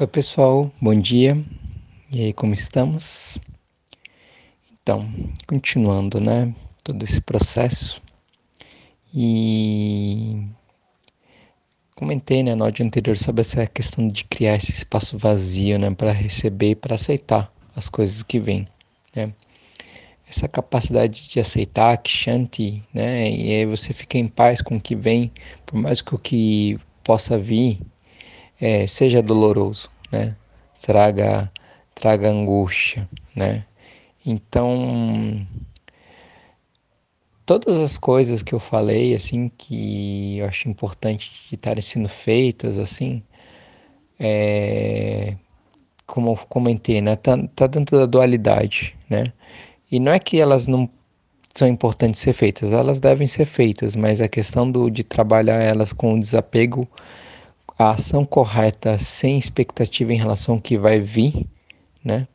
Oi, pessoal, bom dia. E aí, como estamos? Então, continuando, né, todo esse processo. E comentei, né, no áudio anterior sobre essa questão de criar esse espaço vazio, né, para receber e para aceitar as coisas que vêm, né? Essa capacidade de aceitar, que shanti, né, e aí você fica em paz com o que vem, por mais que o que possa vir é, seja doloroso, né? Traga, traga angústia, né? Então, todas as coisas que eu falei, assim, que eu acho importante estarem sendo feitas, assim, é, como eu comentei, né? Tá, tá dentro da dualidade, né? E não é que elas não são importantes ser feitas, elas devem ser feitas, mas a questão do, de trabalhar elas com desapego a ação correta sem expectativa em relação ao que vai vir, né?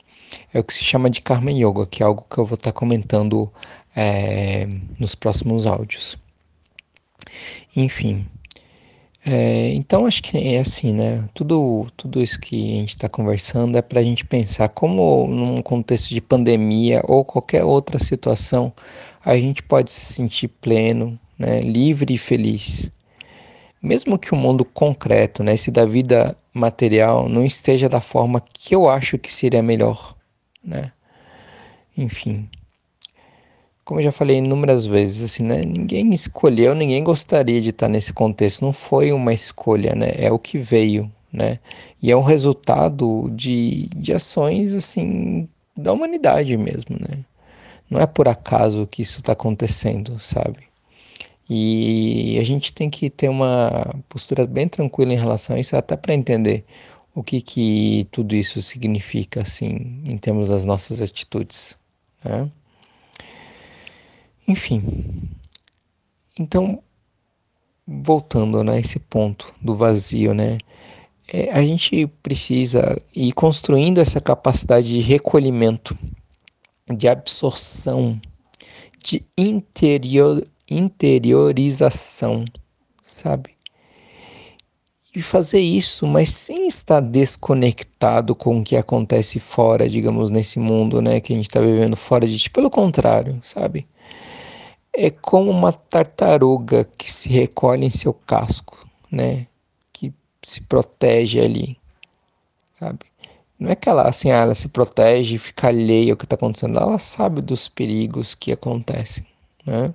É o que se chama de Karma Yoga, que é algo que eu vou estar comentando é, nos próximos áudios. Enfim, é, então acho que é assim, né? Tudo, tudo isso que a gente está conversando é para a gente pensar como num contexto de pandemia ou qualquer outra situação a gente pode se sentir pleno, né? livre e feliz mesmo que o mundo concreto, né, esse da vida material, não esteja da forma que eu acho que seria melhor, né? Enfim, como eu já falei inúmeras vezes, assim, né, ninguém escolheu, ninguém gostaria de estar nesse contexto, não foi uma escolha, né? É o que veio, né? E é um resultado de, de ações, assim, da humanidade mesmo, né? Não é por acaso que isso está acontecendo, sabe? E a gente tem que ter uma postura bem tranquila em relação a isso, até para entender o que, que tudo isso significa, assim, em termos das nossas atitudes. Né? Enfim, então, voltando né, a esse ponto do vazio, né? É, a gente precisa ir construindo essa capacidade de recolhimento, de absorção, de interior, interiorização, sabe? E fazer isso, mas sem estar desconectado com o que acontece fora, digamos, nesse mundo, né, que a gente está vivendo fora de ti. Pelo contrário, sabe? É como uma tartaruga que se recolhe em seu casco, né? Que se protege ali, sabe? Não é que ela, assim, ah, ela se protege e fica alheia ao que está acontecendo. Ela sabe dos perigos que acontecem, né?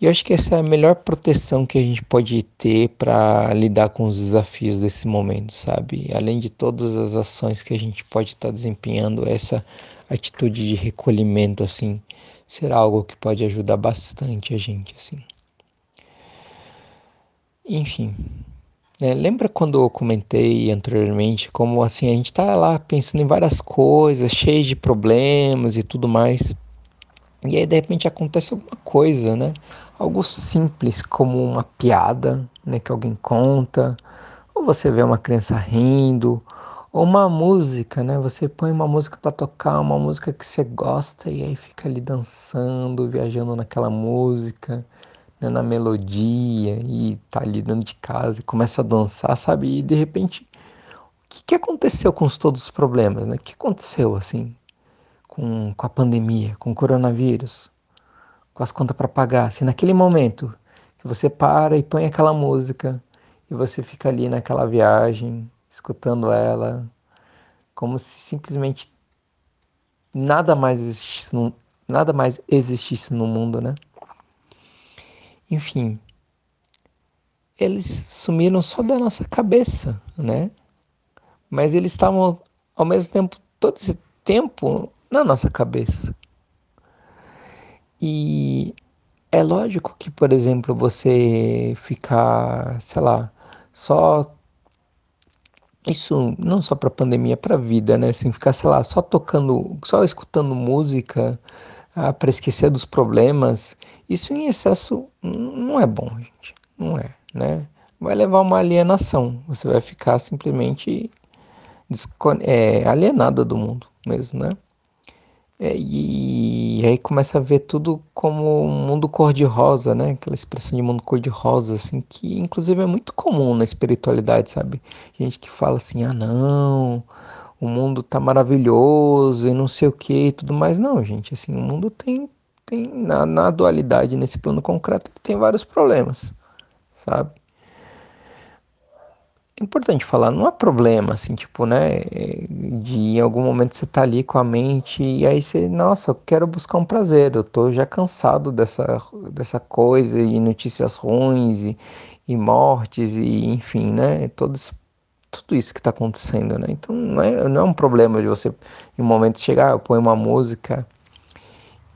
E eu acho que essa é a melhor proteção que a gente pode ter para lidar com os desafios desse momento, sabe? Além de todas as ações que a gente pode estar tá desempenhando, essa atitude de recolhimento, assim, será algo que pode ajudar bastante a gente, assim. Enfim, é, lembra quando eu comentei anteriormente como assim a gente tá lá pensando em várias coisas, cheio de problemas e tudo mais. E aí de repente acontece alguma coisa, né? Algo simples como uma piada, né, que alguém conta, ou você vê uma criança rindo, ou uma música, né? Você põe uma música para tocar, uma música que você gosta e aí fica ali dançando, viajando naquela música, né, na melodia e tá ali dentro de casa e começa a dançar, sabe? E de repente, o que, que aconteceu com todos os problemas, né? O que aconteceu assim? Com, com a pandemia, com o coronavírus, com as contas para pagar, se naquele momento que você para e põe aquela música e você fica ali naquela viagem, escutando ela, como se simplesmente nada mais existisse no, nada mais existisse no mundo, né? Enfim, eles sumiram só da nossa cabeça, né? Mas eles estavam ao mesmo tempo todo esse tempo na nossa cabeça. E é lógico que, por exemplo, você ficar, sei lá, só isso não só para pandemia, para vida, né? Assim, ficar, sei lá, só tocando, só escutando música ah, para esquecer dos problemas, isso em excesso não é bom, gente. Não é, né? Vai levar uma alienação. Você vai ficar simplesmente é, alienada do mundo mesmo, né? É, e, aí começa a ver tudo como um mundo cor-de-rosa, né? Aquela expressão de mundo cor-de-rosa, assim, que inclusive é muito comum na espiritualidade, sabe? Gente que fala assim, ah não, o mundo tá maravilhoso e não sei o que e tudo mais. Não, gente, assim, o mundo tem, tem na, na dualidade, nesse plano concreto, tem vários problemas, sabe? É importante falar, não há problema, assim, tipo, né, de em algum momento você tá ali com a mente e aí você, nossa, eu quero buscar um prazer, eu tô já cansado dessa, dessa coisa e notícias ruins e, e mortes e enfim, né, todo esse, tudo isso que tá acontecendo, né, então não é, não é um problema de você, em um momento chegar, eu ponho uma música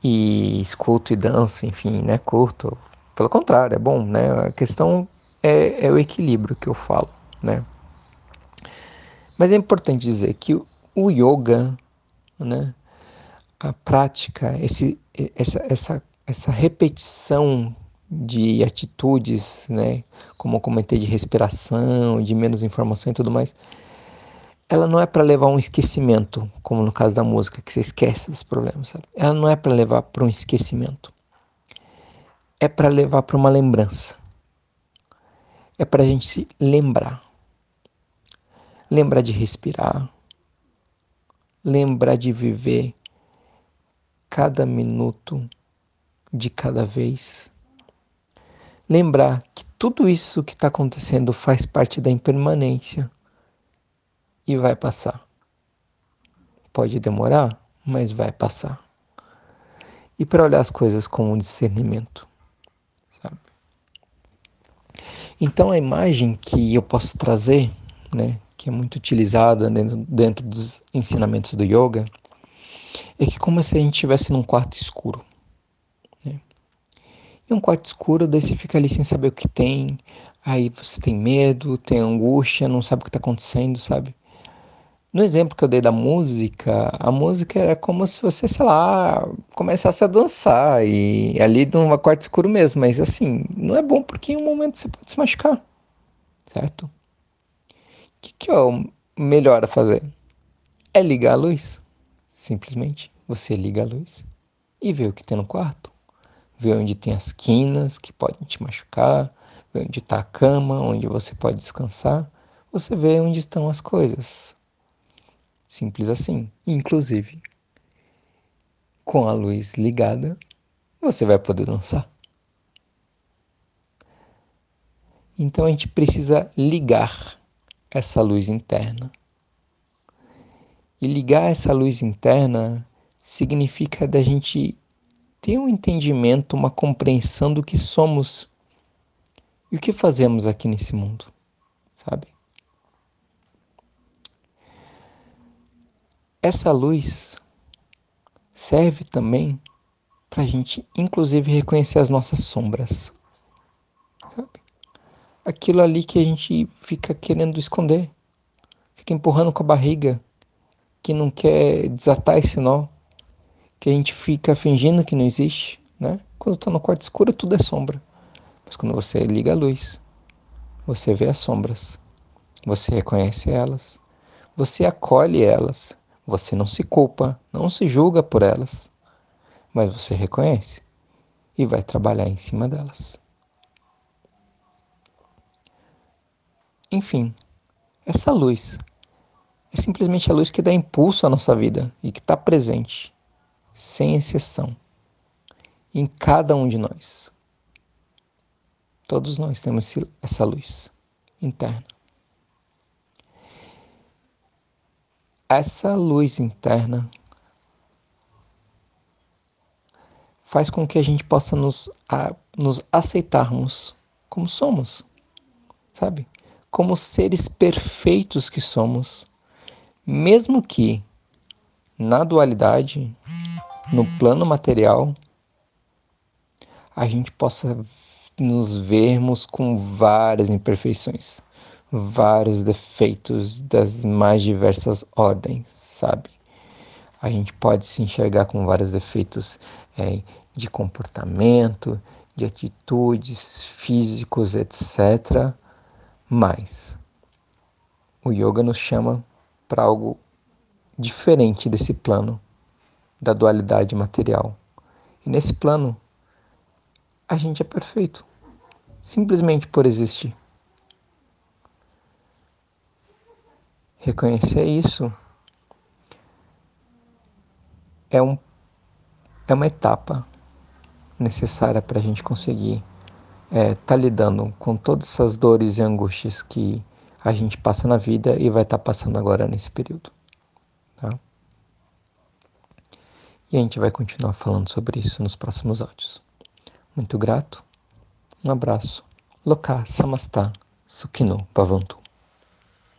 e escuto e danço, enfim, né, curto, pelo contrário, é bom, né, a questão é, é o equilíbrio que eu falo né? Mas é importante dizer que o yoga, né, a prática, esse, essa, essa, essa repetição de atitudes, né, como eu comentei, de respiração, de menos informação e tudo mais, ela não é para levar um esquecimento, como no caso da música, que você esquece dos problemas, sabe? Ela não é para levar para um esquecimento. É para levar para uma lembrança. É para a gente se lembrar lembrar de respirar, lembrar de viver cada minuto de cada vez. Lembrar que tudo isso que está acontecendo faz parte da impermanência e vai passar. Pode demorar, mas vai passar. E para olhar as coisas com um discernimento, sabe? Então a imagem que eu posso trazer, né, que é muito utilizada dentro, dentro dos ensinamentos do yoga, é que como se a gente estivesse num quarto escuro. Né? E um quarto escuro, daí você fica ali sem saber o que tem, aí você tem medo, tem angústia, não sabe o que está acontecendo, sabe? No exemplo que eu dei da música, a música era como se você, sei lá, começasse a dançar e ali num quarto escuro mesmo, mas assim, não é bom porque em um momento você pode se machucar, certo? É o melhor a fazer? É ligar a luz. Simplesmente você liga a luz e vê o que tem no quarto. Vê onde tem as quinas que podem te machucar, vê onde está a cama, onde você pode descansar. Você vê onde estão as coisas. Simples assim. Inclusive, com a luz ligada, você vai poder dançar. Então a gente precisa ligar essa luz interna. E ligar essa luz interna significa da gente ter um entendimento, uma compreensão do que somos e o que fazemos aqui nesse mundo, sabe? Essa luz serve também para a gente, inclusive, reconhecer as nossas sombras? Aquilo ali que a gente fica querendo esconder, fica empurrando com a barriga, que não quer desatar esse nó, que a gente fica fingindo que não existe, né? Quando está no quarto escuro, tudo é sombra. Mas quando você liga a luz, você vê as sombras, você reconhece elas, você acolhe elas, você não se culpa, não se julga por elas, mas você reconhece e vai trabalhar em cima delas. Enfim, essa luz é simplesmente a luz que dá impulso à nossa vida e que está presente, sem exceção, em cada um de nós. Todos nós temos essa luz interna. Essa luz interna faz com que a gente possa nos, a, nos aceitarmos como somos, sabe? Como seres perfeitos que somos, mesmo que na dualidade, no plano material, a gente possa nos vermos com várias imperfeições, vários defeitos das mais diversas ordens, sabe? A gente pode se enxergar com vários defeitos é, de comportamento, de atitudes físicos, etc mas o yoga nos chama para algo diferente desse plano, da dualidade material. E nesse plano, a gente é perfeito, simplesmente por existir. Reconhecer isso é, um, é uma etapa necessária para a gente conseguir estar é, tá lidando com todas essas dores e angústias que a gente passa na vida e vai estar tá passando agora nesse período. Tá? E a gente vai continuar falando sobre isso nos próximos áudios. Muito grato, um abraço. Loka Samastha Sukhino Bhavantu.